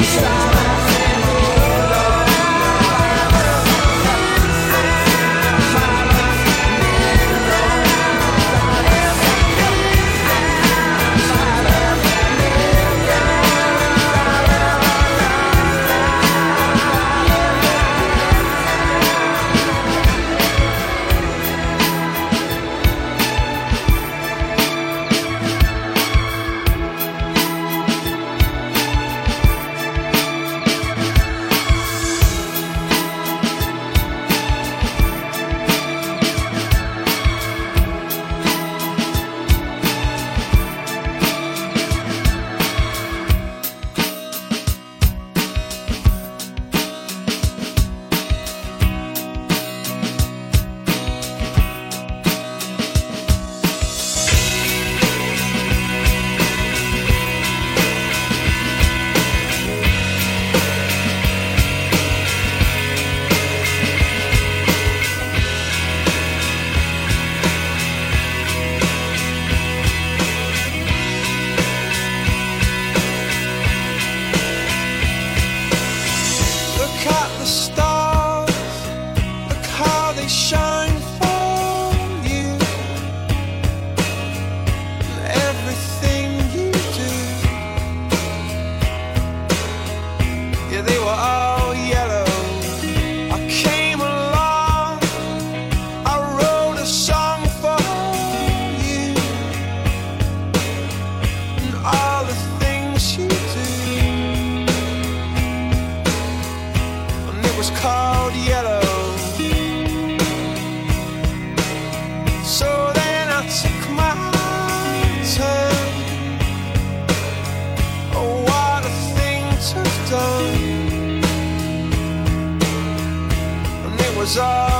está for you.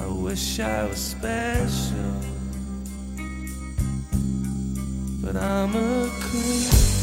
I wish I was special. But I'm a creep.